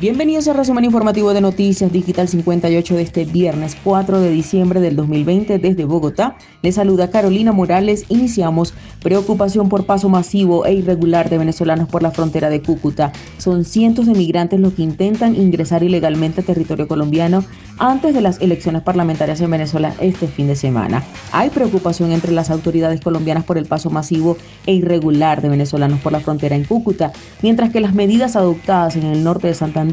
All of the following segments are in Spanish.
Bienvenidos al resumen informativo de Noticias Digital 58 de este viernes 4 de diciembre del 2020 desde Bogotá. Les saluda Carolina Morales. Iniciamos preocupación por paso masivo e irregular de venezolanos por la frontera de Cúcuta. Son cientos de migrantes los que intentan ingresar ilegalmente a territorio colombiano antes de las elecciones parlamentarias en Venezuela este fin de semana. Hay preocupación entre las autoridades colombianas por el paso masivo e irregular de venezolanos por la frontera en Cúcuta, mientras que las medidas adoptadas en el norte de Santander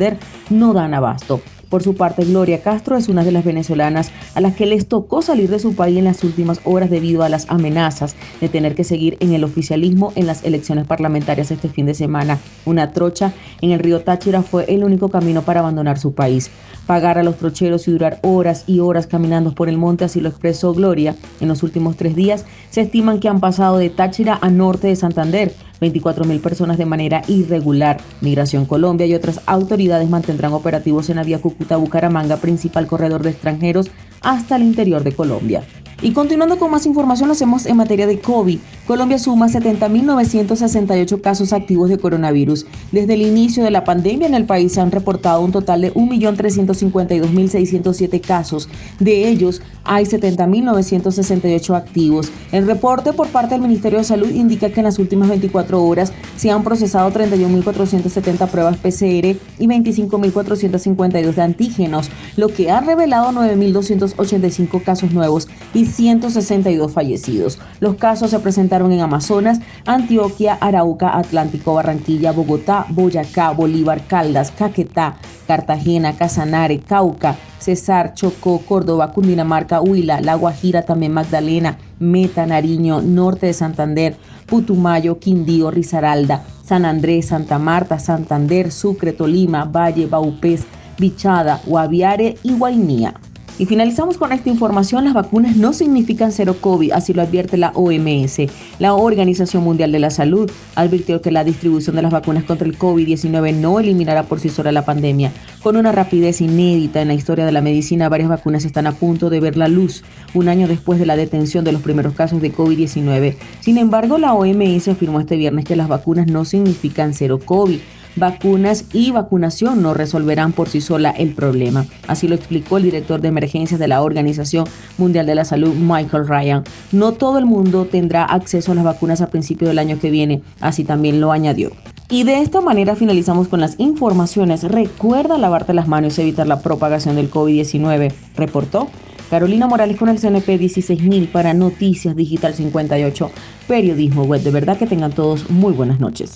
no dan abasto. Por su parte, Gloria Castro es una de las venezolanas a las que les tocó salir de su país en las últimas horas debido a las amenazas de tener que seguir en el oficialismo en las elecciones parlamentarias este fin de semana. Una trocha en el río Táchira fue el único camino para abandonar su país. Pagar a los trocheros y durar horas y horas caminando por el monte, así lo expresó Gloria. En los últimos tres días se estiman que han pasado de Táchira a norte de Santander 24 mil personas de manera irregular. Migración Colombia y otras autoridades mantendrán operativos en la vía Cúcuta-Bucaramanga, principal corredor de extranjeros, hasta el interior de Colombia. Y continuando con más información, lo hacemos en materia de COVID. Colombia suma 70.968 casos activos de coronavirus. Desde el inicio de la pandemia en el país se han reportado un total de 1.352.607 casos. De ellos, hay 70.968 activos. El reporte por parte del Ministerio de Salud indica que en las últimas 24 horas se han procesado 31.470 pruebas PCR y 25.452 de antígenos, lo que ha revelado 9.285 casos nuevos y 162 fallecidos. Los casos se presentaron en Amazonas, Antioquia, Arauca, Atlántico, Barranquilla, Bogotá, Boyacá, Bolívar, Caldas, Caquetá, Cartagena, Casanare, Cauca, Cesar, Chocó, Córdoba, Cundinamarca, Huila, La Guajira, también Magdalena, Meta, Nariño, Norte de Santander, Putumayo, Quindío, Risaralda, San Andrés, Santa Marta, Santander, Sucre, Tolima, Valle, Baupés, Bichada, Guaviare y Guainía. Y finalizamos con esta información, las vacunas no significan cero COVID, así lo advierte la OMS. La Organización Mundial de la Salud advirtió que la distribución de las vacunas contra el COVID-19 no eliminará por sí sola la pandemia. Con una rapidez inédita en la historia de la medicina, varias vacunas están a punto de ver la luz un año después de la detención de los primeros casos de COVID-19. Sin embargo, la OMS afirmó este viernes que las vacunas no significan cero COVID vacunas y vacunación no resolverán por sí sola el problema. Así lo explicó el director de emergencias de la Organización Mundial de la Salud, Michael Ryan. No todo el mundo tendrá acceso a las vacunas a principio del año que viene, así también lo añadió. Y de esta manera finalizamos con las informaciones. Recuerda lavarte las manos y evitar la propagación del COVID-19, reportó Carolina Morales con el CNP 16000 para Noticias Digital 58, periodismo web. De verdad que tengan todos muy buenas noches.